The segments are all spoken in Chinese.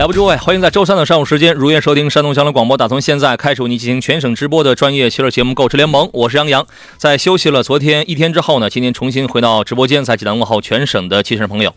来吧，诸位，欢迎在周三的上午时间如约收听山东交通广播，打从现在开始为您进行全省直播的专业汽车节目《购车联盟》，我是杨洋。在休息了昨天一天之后呢，今天重新回到直播间，在济南问候全省的汽车朋友。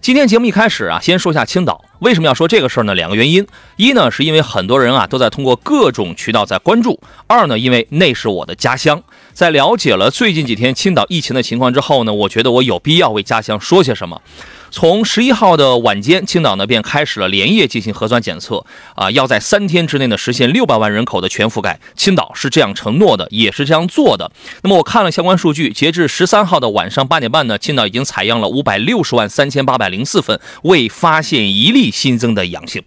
今天节目一开始啊，先说一下青岛。为什么要说这个事儿呢？两个原因：一呢，是因为很多人啊都在通过各种渠道在关注；二呢，因为那是我的家乡。在了解了最近几天青岛疫情的情况之后呢，我觉得我有必要为家乡说些什么。从十一号的晚间，青岛呢便开始了连夜进行核酸检测，啊，要在三天之内呢实现六百万人口的全覆盖。青岛是这样承诺的，也是这样做的。那么我看了相关数据，截至十三号的晚上八点半呢，青岛已经采样了五百六十万三千八百零四份，未发现一例新增的阳性。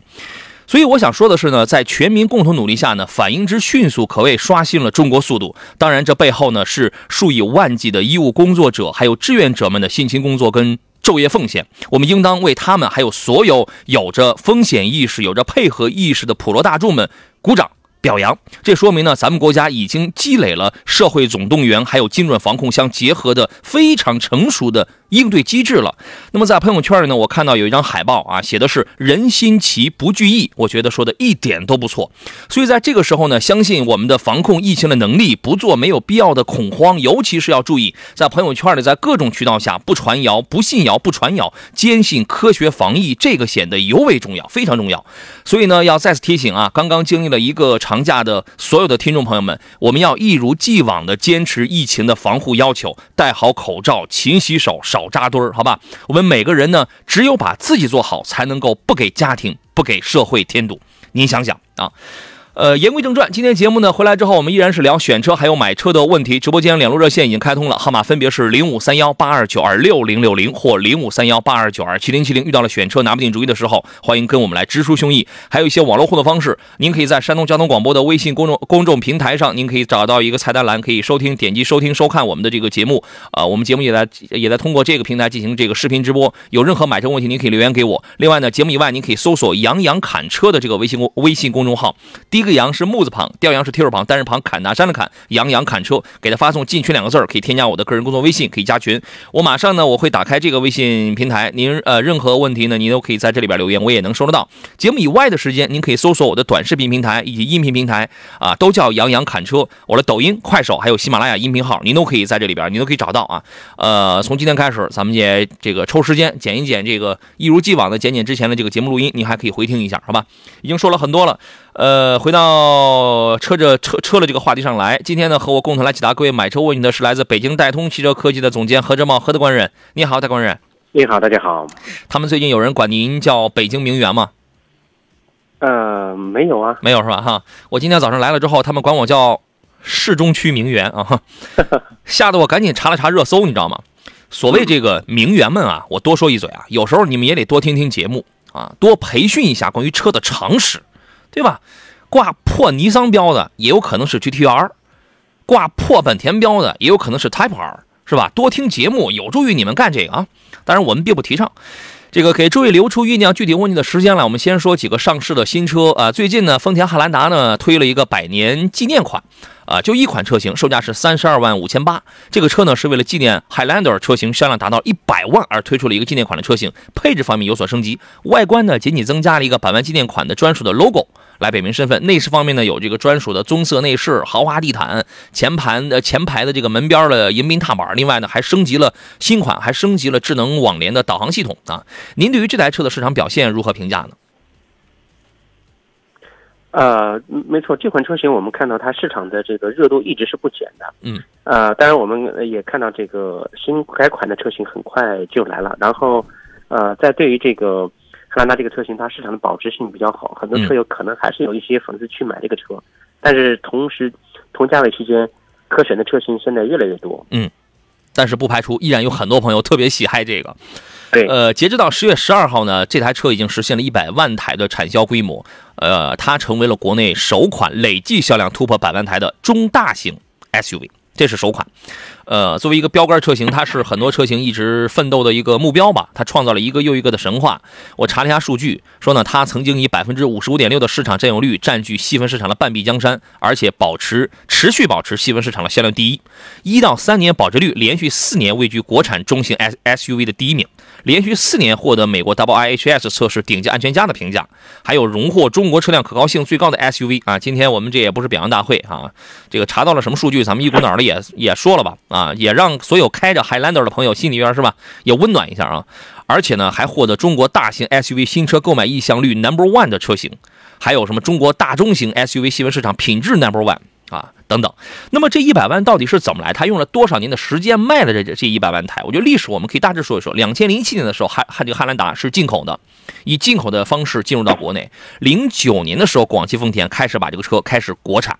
所以我想说的是呢，在全民共同努力下呢，反应之迅速，可谓刷新了中国速度。当然，这背后呢是数以万计的医务工作者还有志愿者们的辛勤工作跟。昼夜奉献，我们应当为他们还有所有有着风险意识、有着配合意识的普罗大众们鼓掌表扬。这说明呢，咱们国家已经积累了社会总动员还有精准防控相结合的非常成熟的。应对机制了。那么在朋友圈里呢，我看到有一张海报啊，写的是“人心齐不惧疫”，我觉得说的一点都不错。所以在这个时候呢，相信我们的防控疫情的能力，不做没有必要的恐慌，尤其是要注意在朋友圈里，在各种渠道下不传谣、不信谣、不传谣，坚信科学防疫，这个显得尤为重要，非常重要。所以呢，要再次提醒啊，刚刚经历了一个长假的所有的听众朋友们，我们要一如既往的坚持疫情的防护要求，戴好口罩，勤洗手，少。少扎堆儿，好吧？我们每个人呢，只有把自己做好，才能够不给家庭、不给社会添堵。您想想啊。呃，言归正传，今天节目呢回来之后，我们依然是聊选车还有买车的问题。直播间两路热线已经开通了，号码分别是零五三幺八二九二六零六零或零五三幺八二九二七零七零。遇到了选车拿不定主意的时候，欢迎跟我们来直抒胸臆。还有一些网络互动方式，您可以在山东交通广播的微信公众公众平台上，您可以找到一个菜单栏，可以收听、点击收听、收看我们的这个节目。啊，我们节目也在也在通过这个平台进行这个视频直播。有任何买车问题，您可以留言给我。另外呢，节目以外，您可以搜索“杨洋侃车”的这个微信公微信公众号。第一个“杨”是木字旁。调羊是提手旁，单人旁，砍大山的砍，杨洋砍车，给他发送进群两个字儿，可以添加我的个人工作微信，可以加群。我马上呢，我会打开这个微信平台，您呃任何问题呢，您都可以在这里边留言，我也能收得到。节目以外的时间，您可以搜索我的短视频平台以及音频平台啊，都叫杨洋砍车。我的抖音、快手还有喜马拉雅音频号，您都可以在这里边，您都可以找到啊。呃，从今天开始，咱们也这个抽时间剪一剪这个，一如既往的剪剪之前的这个节目录音，您还可以回听一下，好吧？已经说了很多了。呃，回到车这车车的这个话题上来，今天呢，和我共同来解答各位买车问题的是来自北京戴通汽车科技的总监何志茂何德官人。你好，戴官人。你好，大家好。他们最近有人管您叫北京名媛吗？呃，没有啊，没有是吧？哈，我今天早上来了之后，他们管我叫市中区名媛啊，吓得我赶紧查了查热搜，你知道吗？所谓这个名媛们啊，我多说一嘴啊，有时候你们也得多听听节目啊，多培训一下关于车的常识。对吧？挂破尼桑标的也有可能是 GTR，挂破本田标的也有可能是 Type R，是吧？多听节目有助于你们干这个啊。当然我们并不提倡。这个给诸位留出酝酿具体问题的时间来，我们先说几个上市的新车啊。最近呢，丰田汉兰达呢推了一个百年纪念款。啊，就一款车型，售价是三十二万五千八。这个车呢，是为了纪念 Highlander 车型销量达到一百万而推出了一个纪念款的车型。配置方面有所升级，外观呢仅仅增加了一个百万纪念款的专属的 logo 来表明身份。内饰方面呢，有这个专属的棕色内饰、豪华地毯、前盘的前排的这个门边的迎宾踏板。另外呢，还升级了新款，还升级了智能网联的导航系统啊。您对于这台车的市场表现如何评价呢？呃，没错，这款车型我们看到它市场的这个热度一直是不减的。嗯，呃，当然我们也看到这个新改款的车型很快就来了。然后，呃，在对于这个汉兰达这个车型，它市场的保值性比较好，很多车友可能还是有一些粉丝去买这个车。但是同时，同价位区间，可选的车型现在越来越多。嗯但是不排除依然有很多朋友特别喜爱这个。对，呃，截止到十月十二号呢，这台车已经实现了一百万台的产销规模，呃，它成为了国内首款累计销量突破百万台的中大型 SUV，这是首款。呃，作为一个标杆车型，它是很多车型一直奋斗的一个目标吧。它创造了一个又一个的神话。我查了一下数据，说呢，它曾经以百分之五十五点六的市场占有率占据细分市场的半壁江山，而且保持持续保持细分市场的销量第一。一到三年保值率连续四年位居国产中型 S SUV 的第一名。连续四年获得美国 WIHS 测试顶级安全家的评价，还有荣获中国车辆可靠性最高的 SUV 啊！今天我们这也不是表扬大会啊，这个查到了什么数据，咱们一股脑的也也说了吧啊，啊也让所有开着 Highlander 的朋友心里边是吧，也温暖一下啊！而且呢，还获得中国大型 SUV 新车购买意向率 Number One 的车型，还有什么中国大中型 SUV 新闻市场品质 Number One。啊，等等，那么这一百万到底是怎么来？他用了多少年的时间卖的这这一百万台？我觉得历史我们可以大致说一说。两千零七年的时候，汉汉这个汉兰达是进口的，以进口的方式进入到国内。零九年的时候，广汽丰田开始把这个车开始国产，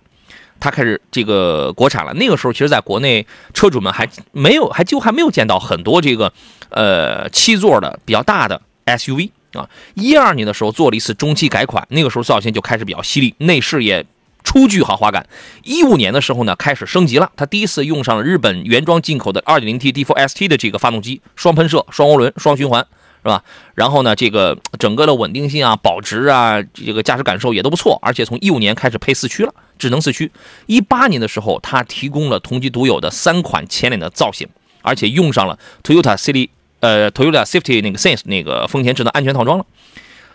它开始这个国产了。那个时候，其实在国内车主们还没有，还就还没有见到很多这个呃七座的比较大的 SUV 啊。一二年的时候做了一次中期改款，那个时候造型就开始比较犀利，内饰也。初具豪华感。一五年的时候呢，开始升级了。它第一次用上了日本原装进口的 2.0T D4ST 的这个发动机，双喷射、双涡轮、双循环，是吧？然后呢，这个整个的稳定性啊、保值啊，这个驾驶感受也都不错。而且从一五年开始配四驱了，智能四驱。一八年的时候，它提供了同级独有的三款前脸的造型，而且用上了 Toyota City 呃 Toyota Safety 那个 Sense 那个丰田智能安全套装了。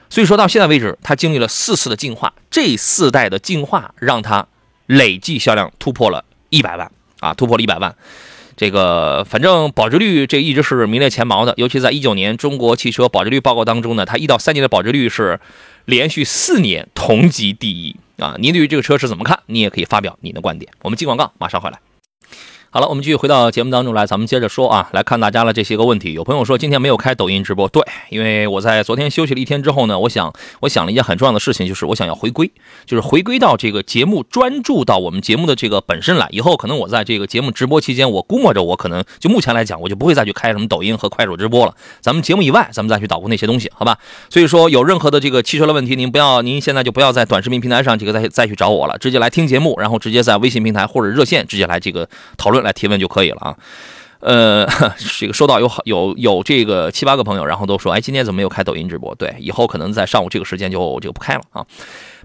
所以说到现在为止，它经历了四次的进化，这四代的进化让它累计销量突破了一百万啊，突破了一百万。这个反正保值率这一直是名列前茅的，尤其在一九年中国汽车保值率报告当中呢，它一到三年的保值率是连续四年同级第一啊。您对于这个车是怎么看？你也可以发表你的观点。我们进广告，马上回来。好了，我们继续回到节目当中来，咱们接着说啊，来看大家的这些个问题。有朋友说今天没有开抖音直播，对，因为我在昨天休息了一天之后呢，我想，我想了一件很重要的事情，就是我想要回归，就是回归到这个节目，专注到我们节目的这个本身来。以后可能我在这个节目直播期间，我估摸着我可能就目前来讲，我就不会再去开什么抖音和快手直播了。咱们节目以外，咱们再去捣鼓那些东西，好吧？所以说，有任何的这个汽车的问题，您不要，您现在就不要在短视频平台上这个再再去找我了，直接来听节目，然后直接在微信平台或者热线直接来这个讨论来提问就可以了。啊，呃，这个收到有好有有这个七八个朋友，然后都说，哎，今天怎么没有开抖音直播？对，以后可能在上午这个时间就就不开了啊。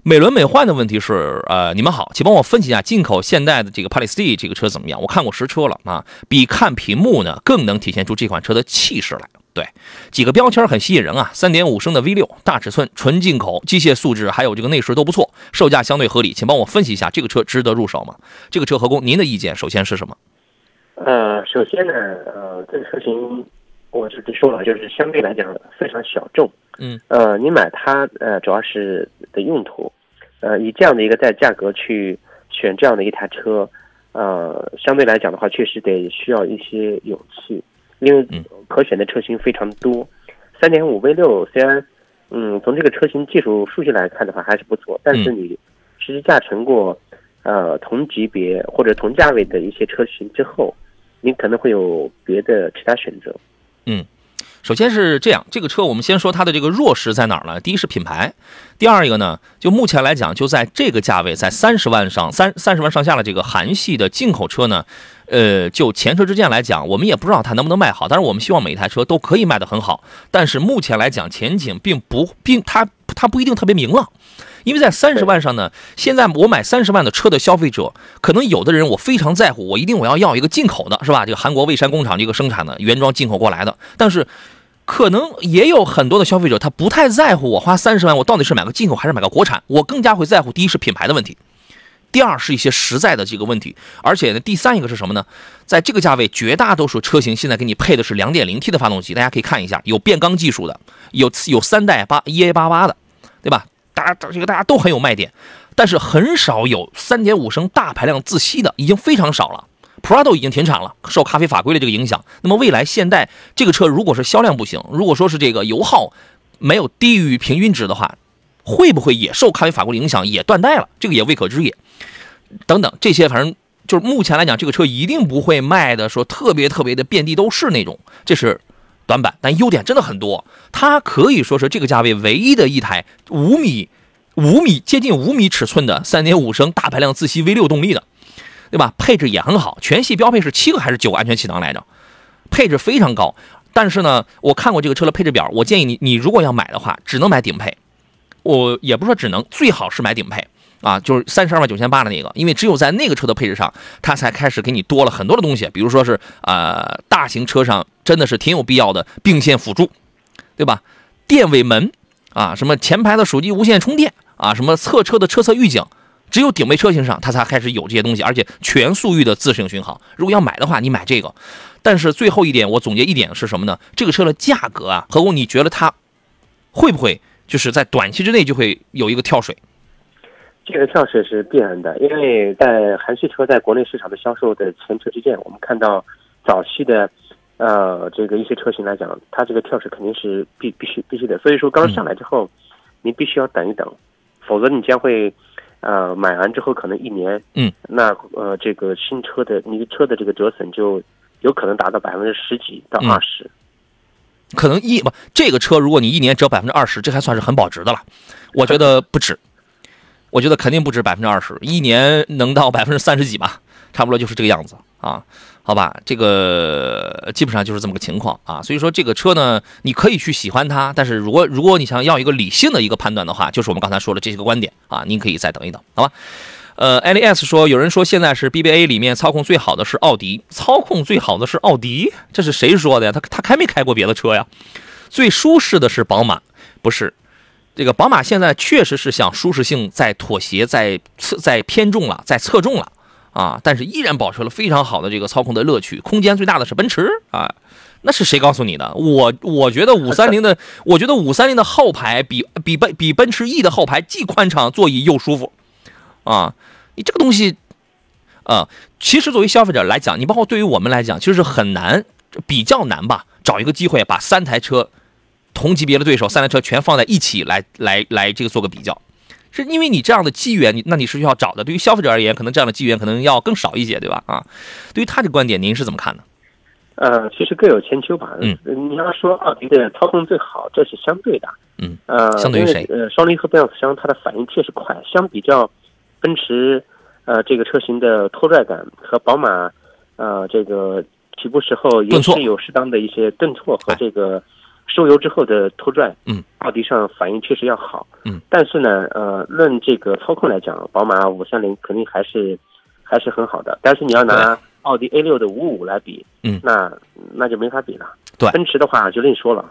美轮美奂的问题是，呃，你们好，请帮我分析一下进口现代的这个帕里斯蒂这个车怎么样？我看过实车了啊，比看屏幕呢更能体现出这款车的气势来。对，几个标签很吸引人啊，三点五升的 V 六大尺寸，纯进口，机械素质还有这个内饰都不错，售价相对合理，请帮我分析一下这个车值得入手吗？这个车何工，您的意见首先是什么？呃，首先呢，呃，这个车型我直接说了，就是相对来讲非常小众。嗯。呃，你买它，呃，主要是的用途，呃，以这样的一个在价格去选这样的一台车，呃，相对来讲的话，确实得需要一些勇气，因为可选的车型非常多。三点五 V 六虽然，嗯，从这个车型技术数据来看的话还是不错，但是你实际驾乘过，呃，同级别或者同价位的一些车型之后。你可能会有别的其他选择，嗯，首先是这样，这个车我们先说它的这个弱势在哪儿呢？第一是品牌，第二一个呢，就目前来讲，就在这个价位，在三十万上三三十万上下的这个韩系的进口车呢，呃，就前车之鉴来讲，我们也不知道它能不能卖好，但是我们希望每一台车都可以卖得很好，但是目前来讲，前景并不并它它不一定特别明朗。因为在三十万上呢，现在我买三十万的车的消费者，可能有的人我非常在乎，我一定我要要一个进口的，是吧？这个韩国蔚山工厂这个生产的原装进口过来的。但是，可能也有很多的消费者他不太在乎，我花三十万我到底是买个进口还是买个国产？我更加会在乎第一是品牌的问题，第二是一些实在的这个问题。而且呢，第三一个是什么呢？在这个价位，绝大多数车型现在给你配的是两点零 T 的发动机，大家可以看一下，有变缸技术的，有有三代八 EA 八八的，对吧？大家这个大家都很有卖点，但是很少有三点五升大排量自吸的，已经非常少了。Prado 已经停产了，受咖啡法规的这个影响。那么未来现代这个车如果是销量不行，如果说是这个油耗没有低于平均值的话，会不会也受咖啡法规的影响也断代了？这个也未可知也。等等这些，反正就是目前来讲，这个车一定不会卖的说特别特别的遍地都是那种，这是短板，但优点真的很多。它可以说是这个价位唯一的一台五米五米接近五米尺寸的三点五升大排量自吸 V 六动力的，对吧？配置也很好，全系标配是七个还是九个安全气囊来着？配置非常高。但是呢，我看过这个车的配置表，我建议你，你如果要买的话，只能买顶配。我也不说只能，最好是买顶配啊，就是三十二万九千八的那个，因为只有在那个车的配置上，它才开始给你多了很多的东西，比如说是呃，大型车上真的是挺有必要的并线辅助，对吧？电尾门啊，什么前排的手机无线充电啊，什么侧车的车侧预警，只有顶配车型上它才开始有这些东西，而且全速域的自适应巡航。如果要买的话，你买这个。但是最后一点，我总结一点是什么呢？这个车的价格啊，何工，你觉得它会不会就是在短期之内就会有一个跳水？这个跳水是必然的，因为在韩系车在国内市场的销售的前车之鉴，我们看到早期的呃这个一些车型来讲，它这个跳水肯定是必必须必须的。所以说刚上来之后，你必须要等一等，否则你将会呃买完之后可能一年，嗯，那呃这个新车的你的车的这个折损就。有可能达到百分之十几到二十，可能一不这个车，如果你一年折百分之二十，这还算是很保值的了。我觉得不止，我觉得肯定不止百分之二十，一年能到百分之三十几吧，差不多就是这个样子啊。好吧，这个基本上就是这么个情况啊。所以说这个车呢，你可以去喜欢它，但是如果如果你想要一个理性的一个判断的话，就是我们刚才说的这些个观点啊，您可以再等一等，好吧。呃，LIS 说，有人说现在是 BBA 里面操控最好的是奥迪，操控最好的是奥迪，这是谁说的呀？他他开没开过别的车呀？最舒适的是宝马，不是？这个宝马现在确实是向舒适性在妥协，在侧在偏重了，在侧重了啊，但是依然保持了非常好的这个操控的乐趣。空间最大的是奔驰啊，那是谁告诉你的？我我觉得五三零的，我觉得五三零的后排比比奔比奔驰 E 的后排既宽敞，座椅又舒服。啊，你这个东西，啊，其实作为消费者来讲，你包括对于我们来讲，其实是很难，比较难吧？找一个机会把三台车同级别的对手三台车全放在一起来，来，来这个做个比较，是因为你这样的机缘，你那你是需要找的。对于消费者而言，可能这样的机缘可能要更少一些，对吧？啊，对于他的观点，您是怎么看的？呃，其实各有千秋吧。嗯，你要说奥迪的操控最好，这是相对的。嗯，呃，相对于谁？呃，双离合变速箱它的反应确实快，相比较。奔驰，呃，这个车型的拖拽感和宝马，呃，这个起步时候也是有适当的一些顿挫和这个收油之后的拖拽。嗯，奥迪上反应确实要好。嗯，但是呢，呃，论这个操控来讲，宝马五三零肯定还是还是很好的。但是你要拿奥迪 A 六的五五来比，嗯，那那就没法比了。对，奔驰的话就另说了。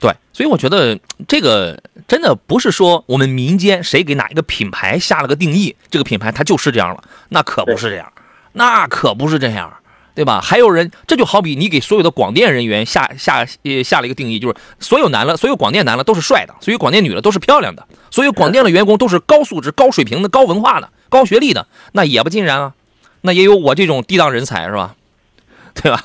对，所以我觉得这个真的不是说我们民间谁给哪一个品牌下了个定义，这个品牌它就是这样了，那可不是这样，那可不是这样，对吧？还有人，这就好比你给所有的广电人员下下呃下了一个定义，就是所有男的，所有广电男的都是帅的，所有广电女的都是漂亮的，所有广电的员工都是高素质、高水平的、高文化的、高学历的，那也不尽然啊，那也有我这种低档人才是吧？对吧？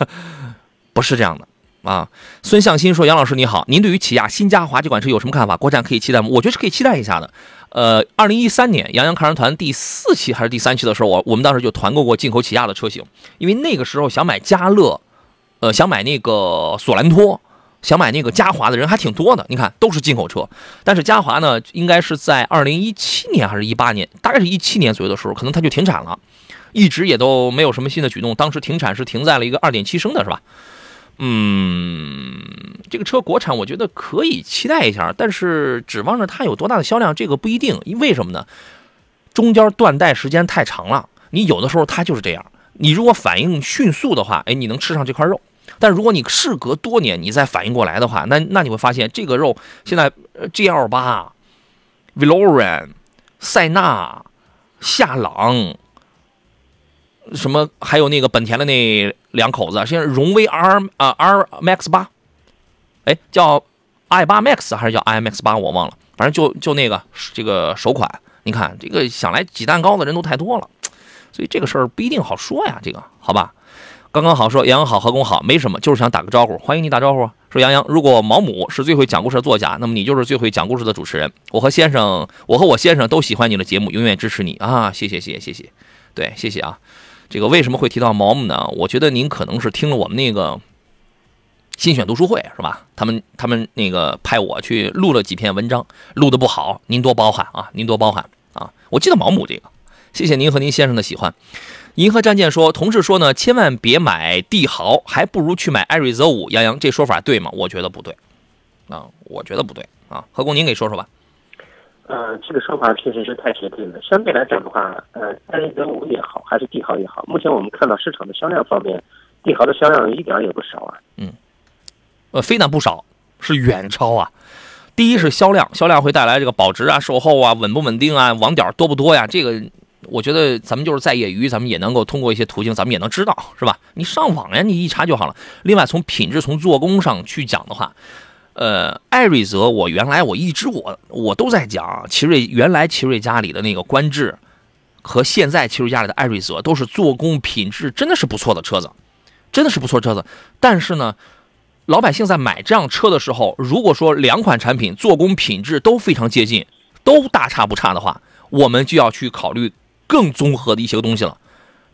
不是这样的。啊，孙向新说：“杨老师你好，您对于起亚新嘉华这款车有什么看法？国产可以期待吗？我觉得是可以期待一下的。呃，二零一三年杨洋看人团第四期还是第三期的时候，我我们当时就团购过进口起亚的车型，因为那个时候想买嘉乐，呃，想买那个索兰托，想买那个嘉华的人还挺多的。你看，都是进口车，但是嘉华呢，应该是在二零一七年还是一八年，大概是一七年左右的时候，可能它就停产了，一直也都没有什么新的举动。当时停产是停在了一个二点七升的，是吧？”嗯，这个车国产我觉得可以期待一下，但是指望着它有多大的销量，这个不一定。因为什么呢？中间断代时间太长了，你有的时候它就是这样。你如果反应迅速的话，哎，你能吃上这块肉；但如果你事隔多年你再反应过来的话，那那你会发现这个肉现在 GL 八、Veloren、塞纳、夏朗。什么？还有那个本田的那两口子，现在荣威 R 啊 R Max 八，哎，叫 i 八 Max 还是叫 i Max 八？我忘了，反正就就那个这个首款。你看这个想来挤蛋糕的人都太多了，所以这个事儿不一定好说呀。这个好吧，刚刚好说杨洋好，何工好，没什么，就是想打个招呼，欢迎你打招呼。说杨洋，如果毛姆是最会讲故事的作家，那么你就是最会讲故事的主持人。我和先生，我和我先生都喜欢你的节目，永远支持你啊！谢谢谢谢谢谢，对，谢谢啊。这个为什么会提到毛姆呢？我觉得您可能是听了我们那个新选读书会是吧？他们他们那个派我去录了几篇文章，录的不好，您多包涵啊，您多包涵啊。我记得毛姆这个，谢谢您和您先生的喜欢。银河战舰说，同事说呢，千万别买帝豪，还不如去买艾瑞泽五。杨洋，这说法对吗？我觉得不对啊，我觉得不对啊。何工，您给说说吧。呃，这个说法确实是太绝对了。相对来讲的话，呃，艾瑞泽五也好，还是帝豪也好，目前我们看到市场的销量方面，帝豪的销量一点也不少啊。嗯，呃，非但不少，是远超啊。第一是销量，销量会带来这个保值啊、售后啊、稳不稳定啊、网点多不多呀？这个。我觉得咱们就是在业余，咱们也能够通过一些途径，咱们也能知道，是吧？你上网呀，你一查就好了。另外，从品质、从做工上去讲的话，呃，艾瑞泽，我原来我一直我我都在讲，奇瑞原来奇瑞家里的那个观致和现在奇瑞家里的艾瑞泽都是做工品质真的是不错的车子，真的是不错车子。但是呢，老百姓在买这辆车的时候，如果说两款产品做工品质都非常接近，都大差不差的话，我们就要去考虑。更综合的一些个东西了，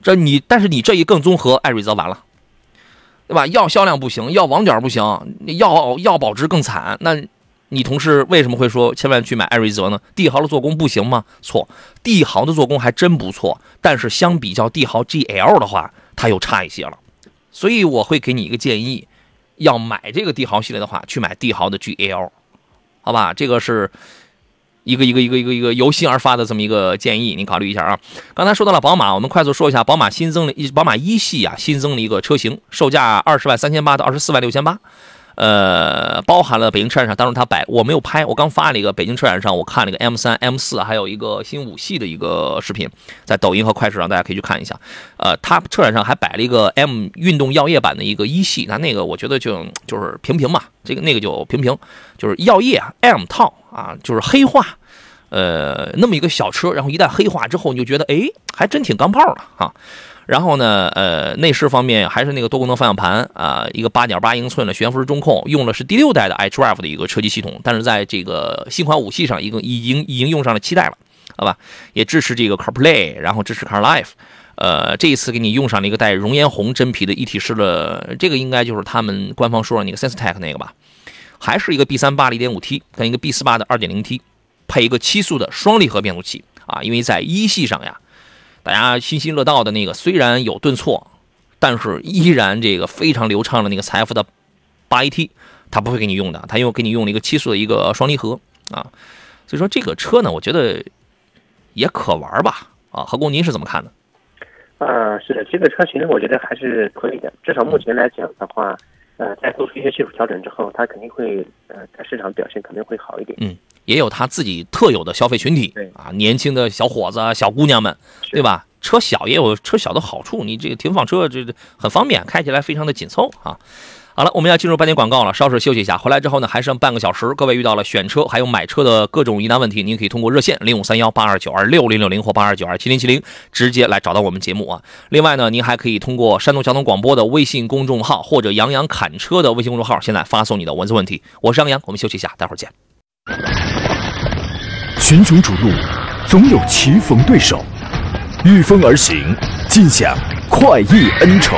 这你但是你这一更综合，艾瑞泽完了，对吧？要销量不行，要网点不行，要要保值更惨。那你同事为什么会说千万去买艾瑞泽呢？帝豪的做工不行吗？错，帝豪的做工还真不错，但是相比较帝豪 GL 的话，它又差一些了。所以我会给你一个建议，要买这个帝豪系列的话，去买帝豪的 GL，好吧？这个是。一个一个一个一个一个由心而发的这么一个建议，您考虑一下啊。刚才说到了宝马，我们快速说一下，宝马新增了一宝马一系啊，新增了一个车型，售价二十万三千八到二十四万六千八，呃，包含了北京车展上，当时他摆我没有拍，我刚发了一个北京车展上，我看了一个 M 三、M 四，还有一个新五系的一个视频，在抖音和快手上大家可以去看一下。呃，他车展上还摆了一个 M 运动药业版的一个一系，那那个我觉得就就是平平嘛，这个那个就平平，就是药业 M 套。啊，就是黑化，呃，那么一个小车，然后一旦黑化之后，你就觉得，哎，还真挺钢炮的哈。然后呢，呃，内饰方面还是那个多功能方向盘啊，一个八点八英寸的悬浮式中控，用的是第六代的 iDrive 的一个车机系统，但是在这个新款五系上，一个已经已经用上了七代了，好吧？也支持这个 CarPlay，然后支持 CarLife，呃，这一次给你用上了一个带熔岩红真皮的一体式的，这个应该就是他们官方说的那个 SenseTech 那个吧。还是一个 B 三八的 1.5T 跟一个 B 四八的 2.0T，配一个七速的双离合变速器啊，因为在一系上呀，大家津津乐道的那个虽然有顿挫，但是依然这个非常流畅的那个财富的八 AT，它不会给你用的，它又给你用了一个七速的一个双离合啊，所以说这个车呢，我觉得也可玩吧啊，何工您是怎么看的？啊，是的，这个车型我觉得还是可以的，至少目前来讲的话。呃，在做出一些技术调整之后，它肯定会呃，在市场表现肯定会好一点。嗯，也有它自己特有的消费群体，对啊，年轻的小伙子、小姑娘们，对吧？车小也有车小的好处，你这个停放车这很方便，开起来非常的紧凑啊。好了，我们要进入半点广告了，稍事休息一下。回来之后呢，还剩半个小时。各位遇到了选车还有买车的各种疑难问题，您可以通过热线零五三幺八二九二六零六零或八二九二七零七零直接来找到我们节目啊。另外呢，您还可以通过山东交通广播的微信公众号或者杨洋侃车的微信公众号，现在发送你的文字问题。我是杨洋，我们休息一下，待会儿见。群雄逐鹿，总有棋逢对手，御风而行，尽享快意恩仇。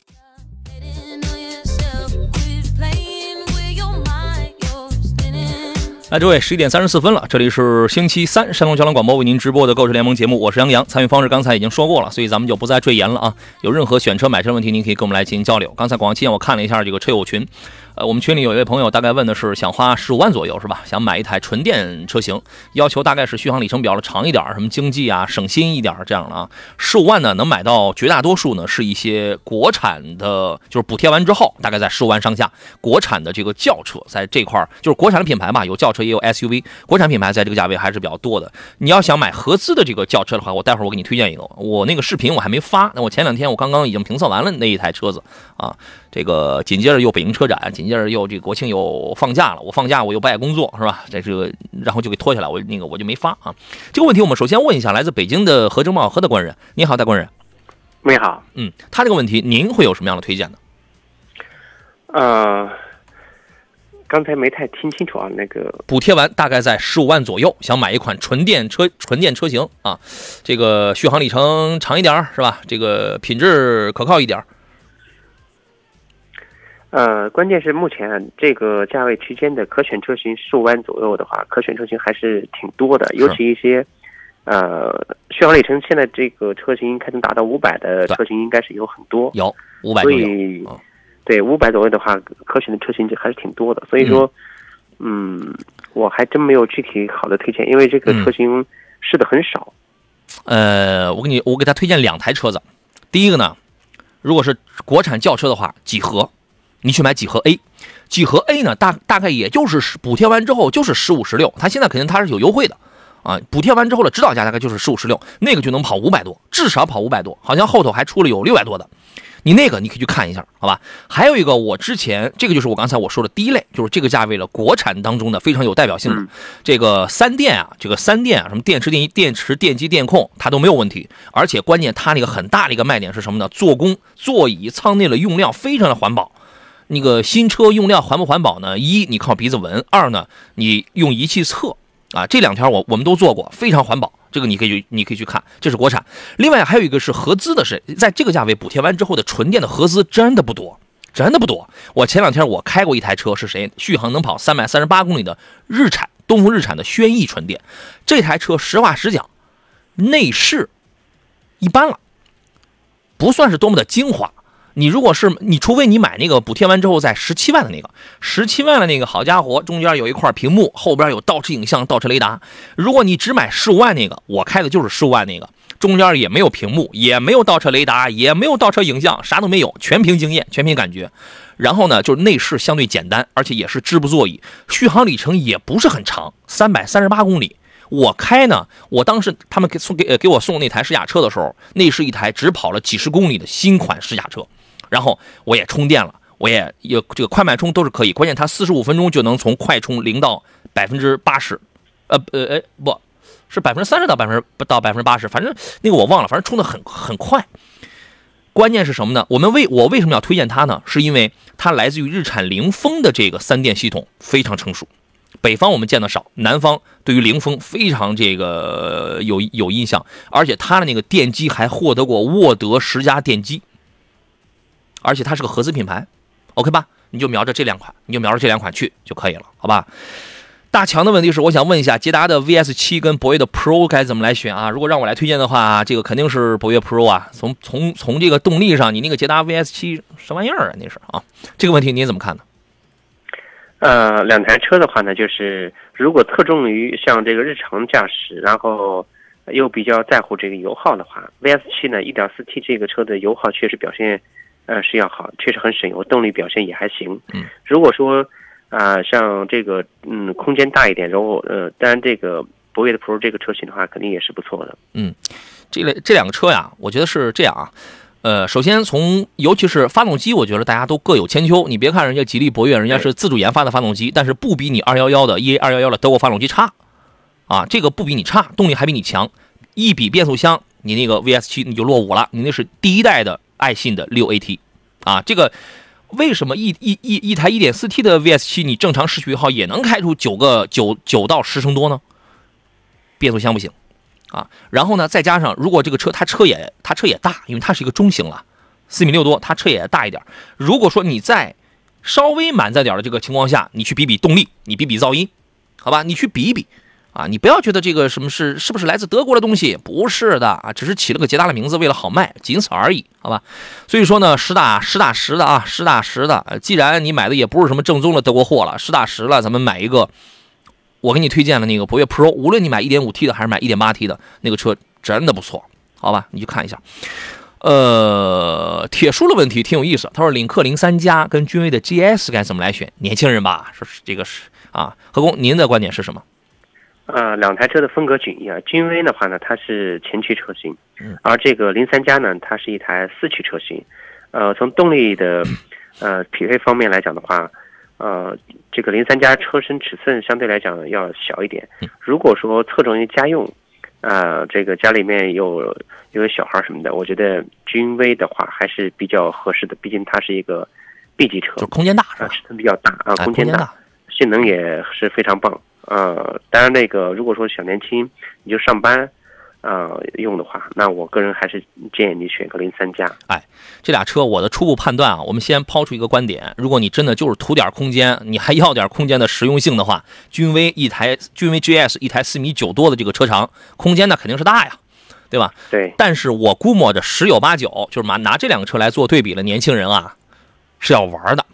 来，诸位，十一点三十四分了，这里是星期三，山东交通广播为您直播的购车联盟节目，我是杨洋。参与方式刚才已经说过了，所以咱们就不再赘言了啊。有任何选车、买车问题，您可以跟我们来进行交流。刚才广告期间，我看了一下这个车友群。我们群里有一位朋友，大概问的是想花十五万左右是吧？想买一台纯电车型，要求大概是续航里程表的长一点，什么经济啊、省心一点这样的啊。十五万呢，能买到绝大多数呢是一些国产的，就是补贴完之后大概在十五万上下，国产的这个轿车在这块儿就是国产的品牌吧，有轿车也有 SUV，国产品牌在这个价位还是比较多的。你要想买合资的这个轿车的话，我待会儿我给你推荐一个，我那个视频我还没发，那我前两天我刚刚已经评测完了那一台车子啊。这个紧接着又北京车展，紧接着又这个国庆又放假了。我放假我又不爱工作，是吧？在这个然后就给拖下来，我那个我就没发啊。这个问题我们首先问一下来自北京的何正茂何大官人，你好，大官人。你好，嗯，他这个问题您会有什么样的推荐呢？呃，刚才没太听清楚啊，那个补贴完大概在十五万左右，想买一款纯电车纯电车型啊，这个续航里程长一点儿是吧？这个品质可靠一点儿。呃，关键是目前这个价位区间的可选车型十五万左右的话，可选车型还是挺多的，尤其一些呃续航里程现在这个车型开能达到五百的车型应该是有很多，有五百所。以嗯对五百左右的话，可选的车型就还是挺多的。所以说，嗯，我还真没有具体好的推荐，因为这个嗯车型试的很少。呃，我给你，我给他推荐两台车子。第一个呢，如果是国产轿车的话，几何，你去买几何 A。几何 A 呢，大大概也就是补贴完之后就是十五十六，它现在肯定它是有优惠的啊。补贴完之后的指导价大概就是十五十六，那个就能跑五百多，至少跑五百多，好像后头还出了有六百多的。你那个你可以去看一下，好吧？还有一个，我之前这个就是我刚才我说的第一类，就是这个价位了，国产当中的非常有代表性的、嗯这个三电啊，这个三电啊，什么电池、电电池、电机、电控，它都没有问题。而且关键它那个很大的一个卖点是什么呢？做工、座椅、舱内的用料非常的环保。那个新车用料环不环保呢？一，你靠鼻子闻；二呢，你用仪器测啊。这两条我我们都做过，非常环保。这个你可以去你可以去看，这是国产。另外还有一个是合资的是，在这个价位补贴完之后的纯电的合资真的不多，真的不多。我前两天我开过一台车，是谁？续航能跑三百三十八公里的日产东风日产的轩逸纯电。这台车实话实讲，内饰一般了，不算是多么的精华。你如果是你，除非你买那个补贴完之后在十七万的那个，十七万的那个，好家伙，中间有一块屏幕，后边有倒车影像、倒车雷达。如果你只买十五万那个，我开的就是十五万那个，中间也没有屏幕，也没有倒车雷达，也没有倒车影像，啥都没有，全凭经验，全凭感觉。然后呢，就是内饰相对简单，而且也是织布座椅，续航里程也不是很长，三百三十八公里。我开呢，我当时他们给送给给我送那台试驾车的时候，那是一台只跑了几十公里的新款试驾车，然后我也充电了，我也有这个快慢充都是可以，关键它四十五分钟就能从快充零到百分之八十，呃呃呃不是百分之三十到百分之到百分之八十，反正那个我忘了，反正充的很很快。关键是什么呢？我们为我为什么要推荐它呢？是因为它来自于日产凌风的这个三电系统非常成熟。北方我们见的少，南方对于凌风非常这个有有印象，而且它的那个电机还获得过沃德十佳电机，而且它是个合资品牌，OK 吧？你就瞄着这两款，你就瞄着这两款去就可以了，好吧？大强的问题是，我想问一下，捷达的 VS 七跟博越的 Pro 该怎么来选啊？如果让我来推荐的话，这个肯定是博越 Pro 啊。从从从这个动力上，你那个捷达 VS 七什么玩意儿啊？那是啊，这个问题你怎么看呢？呃，两台车的话呢，就是如果侧重于像这个日常驾驶，然后又比较在乎这个油耗的话，VS 七呢1.4 T 这个车的油耗确实表现呃是要好，确实很省油，动力表现也还行。嗯，如果说啊、像这个嗯空间大一点，然后呃，当然这个博越的 Pro 这个车型的话，肯定也是不错的。嗯这类这两个车呀，我觉得是这样啊。呃，首先从尤其是发动机，我觉得大家都各有千秋。你别看人家吉利博越，人家是自主研发的发动机，但是不比你二幺幺的 EA 二幺幺的德国发动机差，啊，这个不比你差，动力还比你强。一比变速箱，你那个 VS 七你就落伍了，你那是第一代的爱信的六 AT，啊，这个为什么一一一一台一点四 T 的 VS 七你正常市区油耗也能开出九个九九到十升多呢？变速箱不行。啊，然后呢，再加上如果这个车它车也它车也大，因为它是一个中型了，四米六多，它车也大一点。如果说你在稍微满载点的这个情况下，你去比比动力，你比比噪音，好吧，你去比一比啊，你不要觉得这个什么是是不是来自德国的东西，不是的啊，只是起了个捷达的名字，为了好卖，仅此而已，好吧。所以说呢，实打实打实的啊，实打实的，既然你买的也不是什么正宗的德国货了，实打实了，咱们买一个。我给你推荐的那个博越 Pro，无论你买 1.5T 的还是买 1.8T 的那个车，真的不错，好吧？你去看一下。呃，铁叔的问题挺有意思，他说领克零三加跟君威的 GS 该怎么来选？年轻人吧，说是这个是啊，何工，您的观点是什么？呃，两台车的风格迥异啊。君威的话呢，它是前驱车型嗯，而这个零三加呢，它是一台四驱车型。呃，从动力的呃，匹配方面来讲的话，呃，这个零三加车身尺寸相对来讲要小一点。如果说侧重于家用，呃，这个家里面有有小孩什么的，我觉得君威的话还是比较合适的，毕竟它是一个 B 级车，就空间大，尺寸比较大啊，空间大，性能也是非常棒。呃，当然那个如果说小年轻，你就上班。呃，用的话，那我个人还是建议你选个零三加。哎，这俩车我的初步判断啊，我们先抛出一个观点：如果你真的就是图点空间，你还要点空间的实用性的话，君威一台君威 GS 一台四米九多的这个车长，空间那肯定是大呀，对吧？对。但是我估摸着十有八九就是拿拿这两个车来做对比的年轻人啊，是要玩的，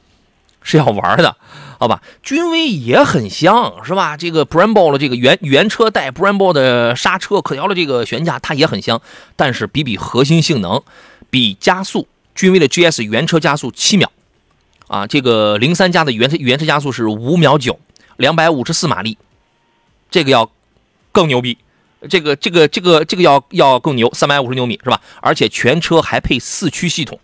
是要玩的。好吧，君威也很香，是吧？这个 Brembo 的这个原原车带 Brembo 的刹车，可调的这个悬架，它也很香。但是比比核心性能，比加速，君威的 GS 原车加速七秒，啊，这个零三加的原车原车加速是五秒九，两百五十四马力，这个要更牛逼，这个这个这个这个要要更牛，三百五十牛米是吧？而且全车还配四驱系统。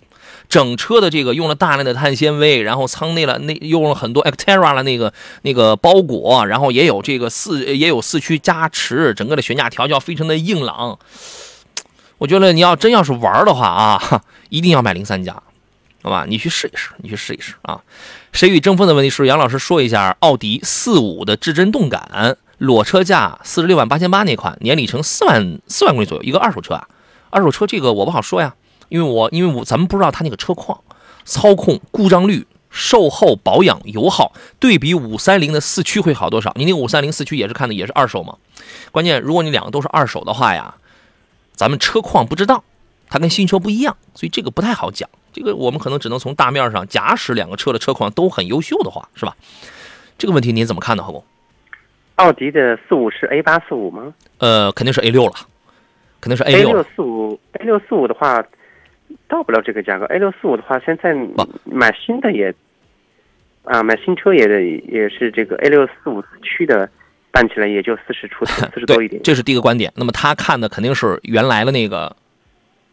整车的这个用了大量的碳纤维，然后舱内了那用了很多 Actera 了那个那个包裹，然后也有这个四也有四驱加持，整个的悬架调教非常的硬朗。我觉得你要真要是玩的话啊，一定要买零三加，好吧？你去试一试，你去试一试啊。谁与争锋的问题是杨老师说一下奥迪四五的至臻动感裸车价四十六万八千八那款，年里程四万四万公里左右，一个二手车啊，二手车这个我不好说呀。因为我因为我咱们不知道它那个车况、操控、故障率、售后保养、油耗，对比五三零的四驱会好多少？你那个五三零四驱也是看的也是二手嘛？关键如果你两个都是二手的话呀，咱们车况不知道，它跟新车不一样，所以这个不太好讲。这个我们可能只能从大面上，假使两个车的车况都很优秀的话，是吧？这个问题您怎么看呢，何工？奥迪的四五是 A 八四五吗？呃，肯定是 A 六了，肯定是 A 六。A 六四五，A 六四五的话。到不了这个价格，A 六四五的话，现在买新的也，啊，买新车也也是这个 A 六四五四驱的，办起来也就四十出 头，四十多一点。这是第一个观点。那么他看的肯定是原来的那个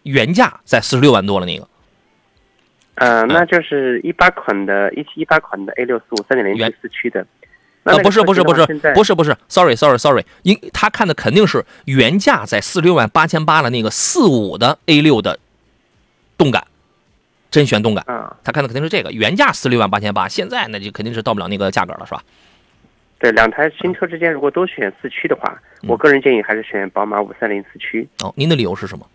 原价在四十六万多了那个。呃，那就是一八款的，一七一八款的 A 六四五三点零 T 四驱的。啊，不是不是不是不是不是，sorry sorry sorry，因他看的肯定是原价在四十六万八千八的那个四五的 A 六的。动感，真选动感啊！他看的肯定是这个，原价四六万八千八，现在那就肯定是到不了那个价格了，是吧？对，两台新车之间如果都选四驱的话，我个人建议还是选宝马五三零四驱。哦，您的理由是什么？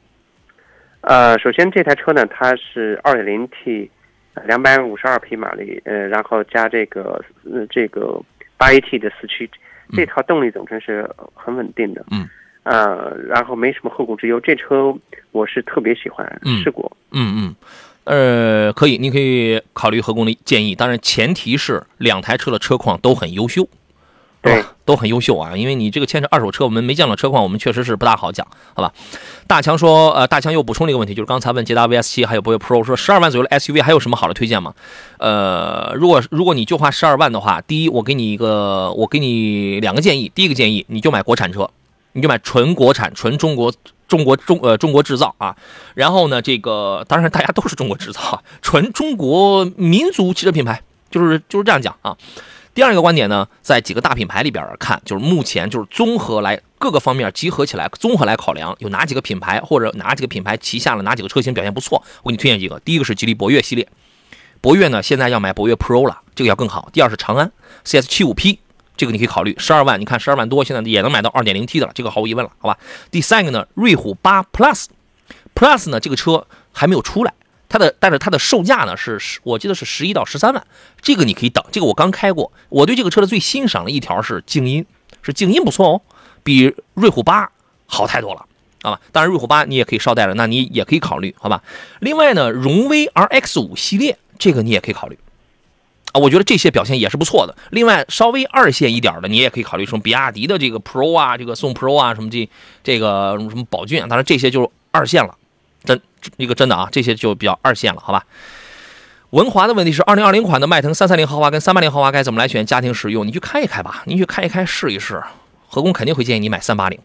呃，首先这台车呢，它是二点零 T，两百五十二匹马力，呃，然后加这个呃这个八 AT 的四驱，这套动力总成是很稳定的。嗯。呃，然后没什么后顾之忧，这车我是特别喜欢，试过。嗯嗯，呃，可以，你可以考虑何工的建议，当然前提是两台车的车况都很优秀，对，都很优秀啊。因为你这个牵扯二手车，我们没见到车况，我们确实是不大好讲，好吧？大强说，呃，大强又补充了一个问题，就是刚才问捷达 VS 七还有博越 Pro 说十二万左右的 SUV 还有什么好的推荐吗？呃，如果如果你就花十二万的话，第一，我给你一个，我给你两个建议，第一个建议你就买国产车。你就买纯国产、纯中国、中国中呃中国制造啊，然后呢，这个当然大家都是中国制造，纯中国民族汽车品牌，就是就是这样讲啊。第二个观点呢，在几个大品牌里边看，就是目前就是综合来各个方面集合起来，综合来考量，有哪几个品牌或者哪几个品牌旗下的哪几个车型表现不错，我给你推荐几个。第一个是吉利博越系列，博越呢现在要买博越 Pro 了，这个要更好。第二是长安 CS 七五 P。这个你可以考虑十二万，你看十二万多，现在也能买到二点零 T 的了，这个毫无疑问了，好吧？第三个呢，瑞虎八 Plus，Plus 呢这个车还没有出来，它的但是它的售价呢是十，我记得是十一到十三万，这个你可以等，这个我刚开过，我对这个车的最欣赏的一条是静音，是静音不错哦，比瑞虎八好太多了，好吧？当然瑞虎八你也可以捎带着，那你也可以考虑，好吧？另外呢，荣威 RX 五系列这个你也可以考虑。啊，我觉得这些表现也是不错的。另外，稍微二线一点的，你也可以考虑什么比亚迪的这个 Pro 啊，这个宋 Pro 啊，什么这这个什么宝骏啊。当然，这些就是二线了，真一个真的啊，这些就比较二线了，好吧？文华的问题是，二零二零款的迈腾三三零豪华跟三八零豪华该怎么来选家庭使用？你去开一开吧，你去开一开试一试。何工肯定会建议你买三八零。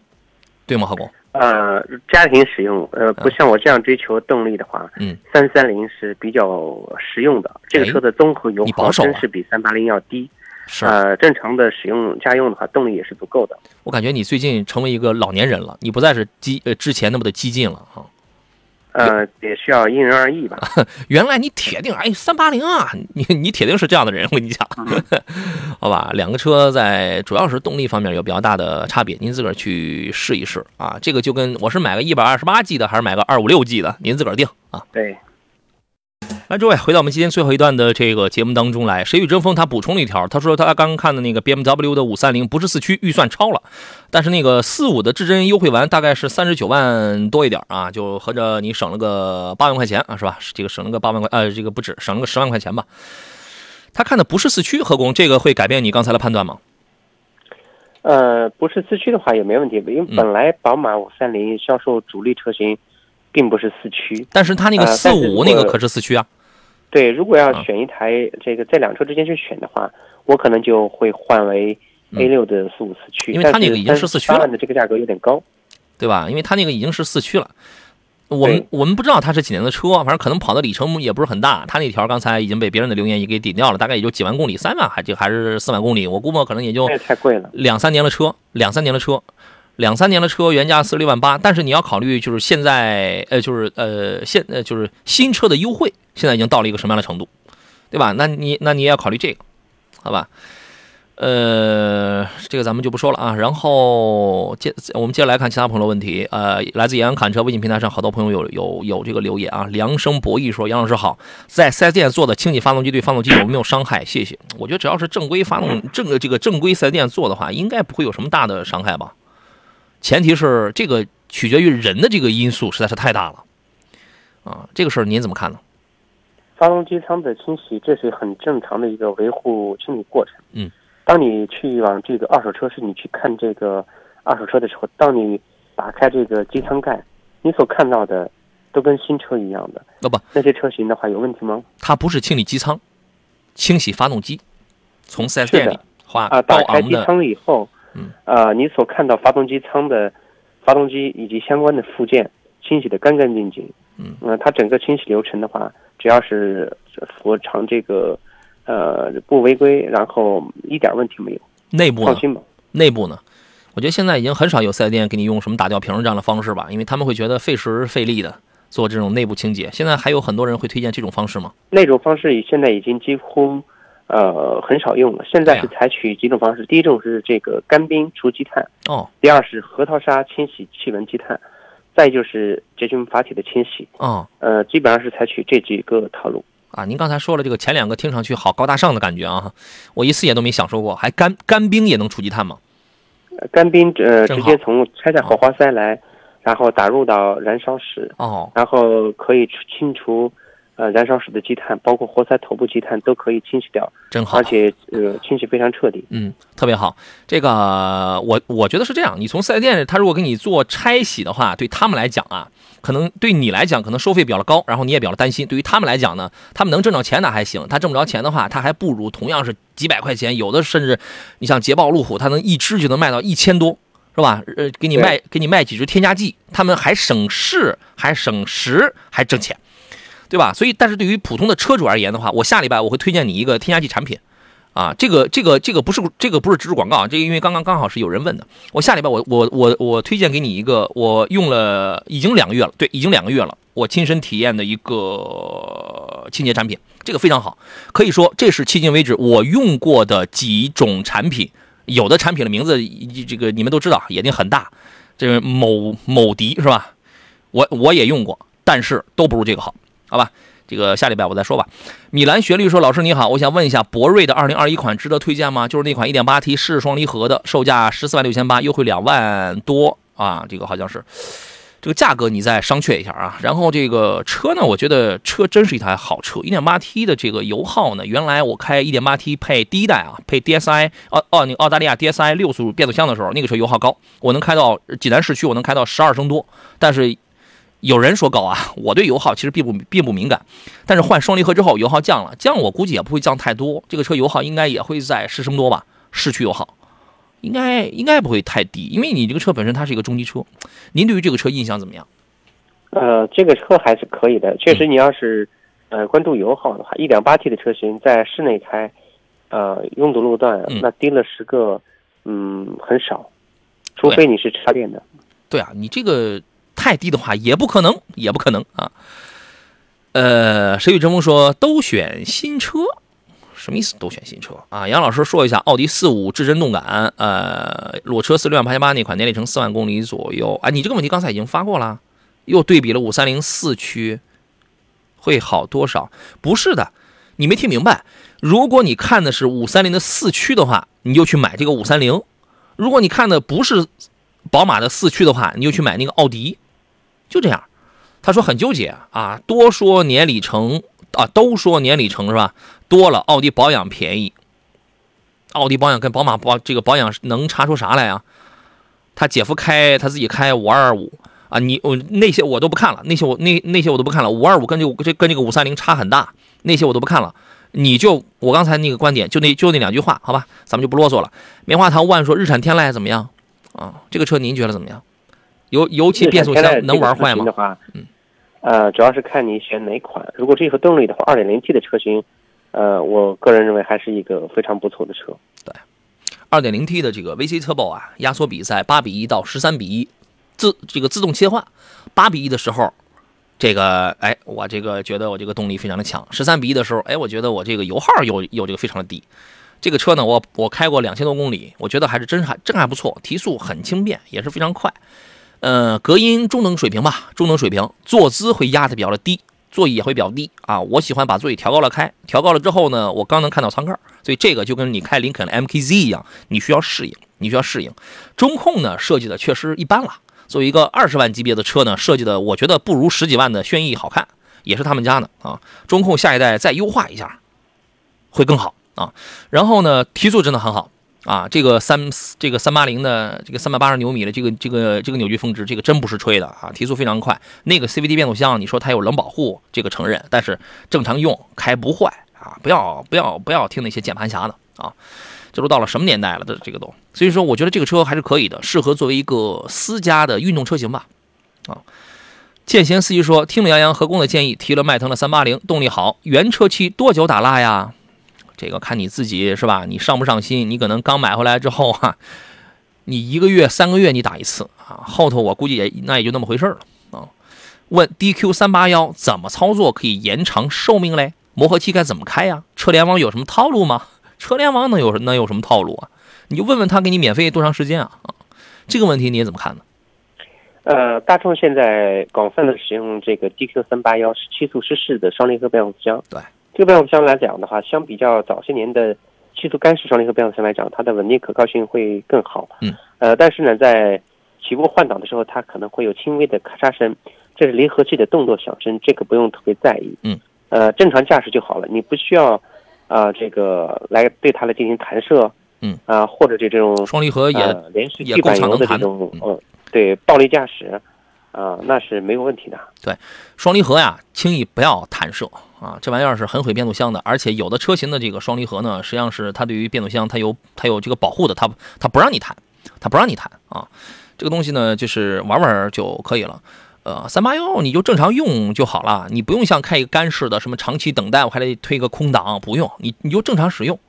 对吗？何工？呃，家庭使用，呃，不像我这样追求动力的话，嗯，三三零是比较实用的。这个车的综合油耗你保守啊真是比三八零要低。是呃，正常的使用家用的话，动力也是足够的。我感觉你最近成为一个老年人了，你不再是激呃之前那么的激进了啊。呃，也需要因人而异吧。原来你铁定哎三八零啊，你你铁定是这样的人，我跟你讲，好吧？两个车在主要是动力方面有比较大的差别，您自个儿去试一试啊。这个就跟我是买个一百二十八 G 的，还是买个二五六 G 的，您自个儿定啊。对，来，诸位，回到我们今天最后一段的这个节目当中来。谁与争锋他补充了一条，他说他刚刚看的那个 BMW 的五三零不是四驱，预算超了，但是那个四五的至臻优惠完大概是三十九万多一点啊，就合着你省了个八万块钱啊，是吧？这个省了个八万块，呃，这个不止，省了个十万块钱吧。他看的不是四驱，何工，这个会改变你刚才的判断吗？呃，不是四驱的话也没问题，因为嗯本来宝马五三零销售主力车型并不是四驱。但是他那个呃四五那个可是四驱啊。对，如果要啊选一台这个在两车之间去选的话，我可能就会换为 A 六的四五四驱，嗯因为它那个已经是四驱了八万的这个价格有点高。对吧？因为它那个已经是四驱了。我们我们不知道它是几年的车，反正可能跑的里程也不是很大。它那条刚才已经被别人的留言也给顶掉了，大概也就几万公里，三万还就还是四万公里，我估摸可能也就太贵了。两三年的车，两三年的车，两三年的车原价四十六万八，但是你要考虑就是现在呃就是呃现呃就是新车的优惠，现在已经到了一个什么样的程度，对吧？那你那你也要考虑这个，好吧？呃，这个咱们就不说了啊。然后接我们接着来看其他朋友的问题。呃，来自延安侃车微信平台上，好多朋友有有有这个留言啊。良生博弈说：“杨老师好，在四 S 店做的清洗发动机对发动机有没有伤害？谢谢。我觉得只要是正规发动正这个正规四 S 店做的话，应该不会有什么大的伤害吧。前提是这个取决于人的这个因素实在是太大了啊。这个事儿您怎么看呢？发动机舱的清洗，这是很正常的一个维护清理过程。嗯，当你去往这个二手车市，你去看这个二手车的时候，当你打开这个机舱盖，你所看到的都跟新车一样的。那不，那些车型的话有问题吗？它不是清理机舱，清洗发动机，从四 S 店里花啊，高打开机舱以后，嗯，啊，你所看到发动机舱的发动机以及相关的附件清洗的干干净净。嗯，那，它整个清洗流程的话，只要是符合常这个，呃，不违规，然后一点问题没有，内部呢放？心吧。内部呢？我觉得现在已经很少有四 S 店给你用什么打吊瓶这样的方式吧，因为他们会觉得费时费力的做这种内部清洁。现在还有很多人会推荐这种方式吗？那种方式现在已经几乎，呃，很少用了。现在是采取几种方式，第一种是这个干冰除积碳，哦第二是核桃沙清洗气门积碳，再就是结晶阀体的清洗。哦呃，基本上是采取这几个套路。啊！您刚才说了这个前两个听上去好高大上的感觉啊，我一次也都没享受过，还干干冰也能除积碳吗？呃干冰呃直接从拆下火花塞来，然后打入到燃烧室，哦，然后可以清除呃燃烧室的积碳，包括活塞头部积碳都可以清洗掉，真好而。且呃清洗非常彻底。嗯，特别好。这个我我觉得是这样，你从四 S 店，他如果给你做拆洗的话，对他们来讲啊，可能对你来讲可能收费比较高，然后你也比较担心。对于他们来讲呢，他们能挣着钱那还行，他挣不着钱的话，他还不如同样是几百块钱，有的甚至你像捷豹路虎，它能一支就能卖到一千多。是吧？呃，给你卖给你卖几支添加剂，他们还省事，还省时，还挣钱，对吧？所以，但是对于普通的车主而言的话，我下礼拜我会推荐你一个添加剂产品，啊，这个这个这个不是这个不是植入广告啊，这个因为刚刚刚好是有人问的。我下礼拜我我我我推荐给你一个，我用了已经两个月了，对，已经两个月了，我亲身体验的一个清洁产品，这个非常好，可以说这是迄今为止我用过的几种产品，有的产品的名字这个你们都知道，眼睛很大，这个某某迪是吧？我我也用过，但是都不如这个好，好吧？这个下礼拜我再说吧。米兰学律说：“老师你好，我想问一下，博瑞的2021款值得推荐吗？就是那款 1.8T 湿式双离合的，售价十四万六千八，优惠两万多啊，这个好像是。这个价格你再商榷一下啊。然后这个车呢，我觉得车真是一台好车，1.8T 的这个油耗呢，原来我开 1.8T 配第一代啊，配 DSI 澳澳那个澳大利亚 DSI 六速变速箱的时候，那个车油耗高，我能开到济南市区，我能开到十二升多，但是。”有人说高啊，我对油耗其实并不并不敏感，但是换双离合之后油耗降了，降我估计也不会降太多，这个车油耗应该也会在十升多吧，市区油耗，应该应该不会太低，因为你这个车本身它是一个中级车。您对于这个车印象怎么样？呃，这个车还是可以的，确实，你要是呃关注油耗的话，一点八 T 的车型在室内开，呃，拥堵路段嗯那低了十个，嗯，很少，除非你是插电的。对啊，你这个太低的话也不可能，也不可能啊。呃，谁与争锋说都选新车，什么意思？都选新车啊？杨老师说一下，奥迪四五至臻动感，呃，裸车四六万八千八那款，年里程四万公里左右。啊，你这个问题刚才已经发过了，又对比了五三零四驱，会好多少？不是的，你没听明白。如果你看的是五三零的四驱的话，你就去买这个五三零；如果你看的不是宝马的四驱的话，你就去买那个奥迪，就这样。他说很纠结啊，多说年里程啊，都说年里程是吧？多了，奥迪保养便宜。奥迪保养跟宝马保这个保养能差出啥来啊？他姐夫开他自己开五二五啊，你我那些我都不看了，那些我那那些我都不看了。五二五跟这这跟这个五三零差很大，那些我都不看了。你就我刚才那个观点，就那就那两句话，好吧，咱们就不啰嗦了。棉花糖万说日产天籁怎么样啊？这个车您觉得怎么样？油尤其变速箱能玩坏吗？的话，嗯，呃，主要是看你选哪款。如果是一合动力的话，二点零 T 的车型，呃，我个人认为还是一个非常不错的车。二点零 T 的这个 VC Turbo 啊，压缩比在八比一到十三比一，自这个自动切换，八比一的时候，这个哎，我这个觉得我这个动力非常的强；十三比一的时候，哎，我觉得我这个油耗有有这个非常的低。这个车呢，我我开过两千多公里，我觉得还是真还真还不错，提速很轻便，也是非常快。呃，隔音中等水平吧，中等水平，坐姿会压的比较的低，座椅也会比较低啊。我喜欢把座椅调高了开，调高了之后呢，我刚能看到舱盖，所以这个就跟你开林肯的 MKZ 一样，你需要适应，你需要适应。中控呢设计的确实一般了，作为一个二十万级别的车呢，设计的我觉得不如十几万的轩逸好看，也是他们家的啊。中控下一代再优化一下，会更好啊。然后呢，提速真的很好。啊，这个三这个三八零的这个三百八十牛米的这个这个这个扭矩峰值，这个真不是吹的啊，提速非常快。那个 CVT 变速箱，你说它有冷保护，这个承认，但是正常用开不坏啊，不要不要不要听那些键盘侠的啊。这都到了什么年代了的这个都，所以说我觉得这个车还是可以的，适合作为一个私家的运动车型吧。啊，见贤司机说，听了杨洋和工的建议，提了迈腾的三八零，动力好，原车漆多久打蜡呀？这个看你自己是吧？你上不上心？你可能刚买回来之后哈、你一个月、三个月你打一次啊，后头我估计也那也就那么回事了啊。问 DQ 三八幺怎么操作可以延长寿命嘞？磨合期该怎么开呀？车联网有什么套路吗？车联网能有能有什么套路啊？你就问问他给你免费多长时间啊？啊，这个问题你也怎么看呢？呃，大众现在广泛的使用这个 DQ 三八幺七速湿式的双离合变速箱。对，这个变速箱来讲的话，相比较早些年的七速干式双离合变速箱来讲，它的稳定可靠性会更好。嗯。呃，但是呢，在起步换挡的时候，它可能会有轻微的咔嚓声，这是离合器的动作响声，这个不用特别在意。嗯。呃，正常驾驶就好了，你不需要啊、这个来对它来进行弹射。嗯。啊、或者这种双离合也、呃、连续也板油能弹的这种，嗯嗯，对，暴力驾驶，啊、那是没有问题的。对双离合呀，轻易不要弹射啊，这玩意儿是很毁变速箱的。而且有的车型的这个双离合呢，实际上是它对于变速箱它有它有这个保护的，它它不让你弹，它不让你弹啊。这个东西呢，就是玩玩就可以了。呃，三八幺你就正常用就好了，你不用像开一个干式的什么长期等待，我还得推个空挡，不用，你你就正常使用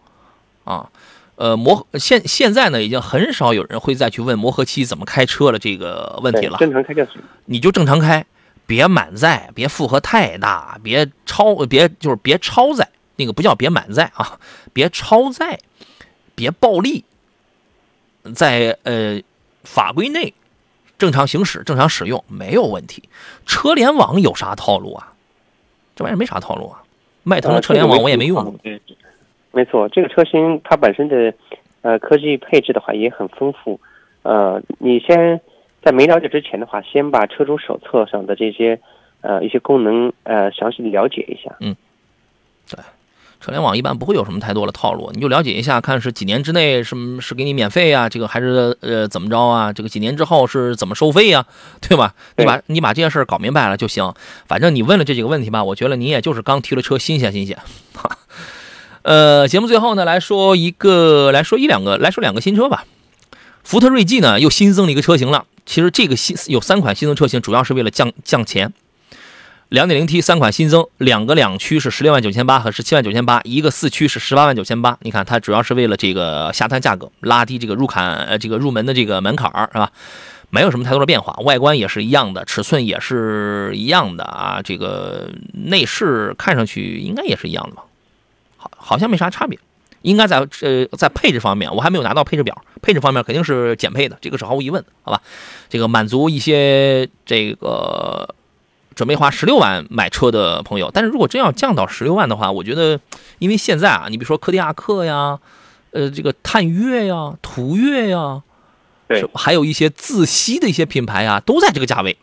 啊。呃，磨现现在呢，已经很少有人会再去问磨合期怎么开车了这个问题了。正常开就行。你就正常开，别满载，别负荷太大，别超，别就是别超载，那个不叫别满载啊，别超载，别暴力，在呃法规内正常行驶、正常使用没有问题。车联网有啥套路啊？这玩意儿没啥套路啊。迈腾的车联网我也没用过。对，没错，这个车型它本身的呃科技配置的话也很丰富。呃，你先在没了解之前的话，先把车主手册上的这些呃一些功能呃详细的了解一下。嗯，对车联网一般不会有什么太多的套路，你就了解一下，看是几年之内是是给你免费啊，这个还是呃怎么着啊？这个几年之后是怎么收费呀、对吧？你把你把这件事儿搞明白了就行。反正你问了这几个问题吧，我觉得你也就是刚提了车，新鲜新鲜。哈，呃，节目最后呢来说一个，来说一两个，来说两个新车吧。福特锐际呢又新增了一个车型了。其实这个新有三款新增车型，主要是为了降降钱。两点零 T 三款新增，两个两驱是十六万九千八和十七万九千八，一个四驱是十八万九千八。你看，它主要是为了这个下探价格，拉低这个入坎呃这个入门的这个门槛儿，是吧？没有什么太多的变化，外观也是一样的，尺寸也是一样的啊。这个内饰看上去应该也是一样的吧？好，像没啥差别。应该在呃在配置方面，我还没有拿到配置表，配置方面肯定是减配的，这个是毫无疑问的，好吧？这个满足一些这个。准备花十六万买车的朋友，但是如果真要降到十六万的话，我觉得，因为现在啊，你比如说柯迪亚克呀，呃，这个探岳呀、途岳呀，对，还有一些自吸的一些品牌啊，都在这个价位，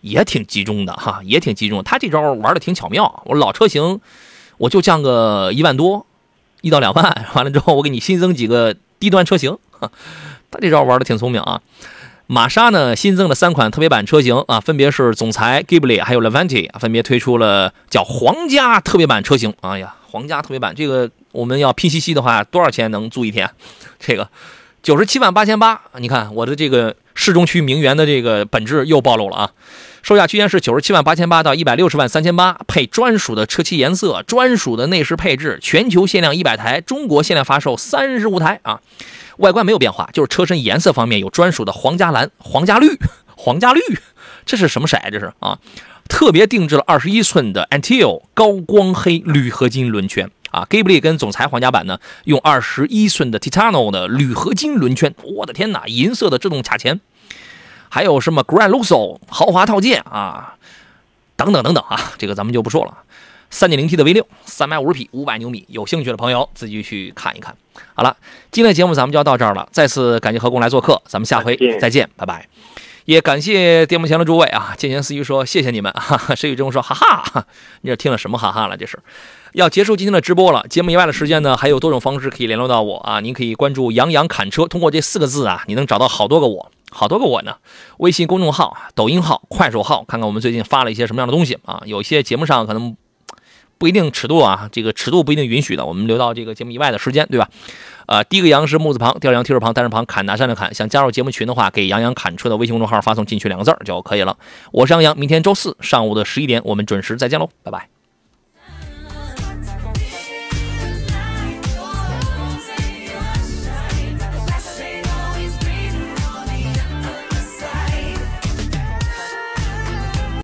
也挺集中的哈，也挺集中。他这招玩的挺巧妙，我老车型我就降个一万多，一到两万，完了之后我给你新增几个低端车型，他这招玩的挺聪明啊。玛莎呢新增了三款特别版车型啊，分别是总裁 Ghibli 还有 Levante，分别推出了叫皇家特别版车型。哎呀，皇家特别版这个我们要拼夕夕的话，多少钱能租一天？这个九十七万八千八。你看我的这个市中区名媛的这个本质又暴露了啊！售价区间是九十七万八千八到一百六十万三千八，配专属的车漆颜色、专属的内饰配置，全球限量一百台，中国限量发售三十五台啊！外观没有变化，就是车身颜色方面有专属的皇家蓝、皇家绿、皇家绿，这是什么色？这是啊，特别定制了二十一寸的 Antio 高光黑铝合金轮圈啊。Ghibli 跟总裁皇家版呢，用二十一寸的 Titano 的铝合金轮圈。我的天哪，银色的制动卡钳，还有什么 Grand Luxo 豪华套件啊，等等等等啊，这个咱们就不说了。三点零 T 的 V 六，三百五十匹，五百牛米，有兴趣的朋友自己去看一看。好了，今天的节目咱们就要到这儿了。再次感谢何工来做客，咱们下回再见，拜拜。也感谢电幕前的诸位啊，见贤思语说谢谢你们。石 宇中说哈哈，你这听了什么哈哈了？这是要结束今天的直播了。节目以外的时间呢，还有多种方式可以联络到我啊。您可以关注杨洋侃车，通过这四个字啊，你能找到好多个我，好多个我呢。微信公众号、抖音号、快手号，看看我们最近发了一些什么样的东西啊。有些节目上可能。不一定尺度啊，这个尺度不一定允许的，我们留到这个节目以外的时间，对吧？呃，第一个杨是木字旁，第二个杨提手旁，单人旁，砍拿山的砍。想加入节目群的话，给杨洋砍车的微信公众号发送进去两个字就可以了。我是杨洋，明天周四上午的十一点，我们准时再见喽，拜拜。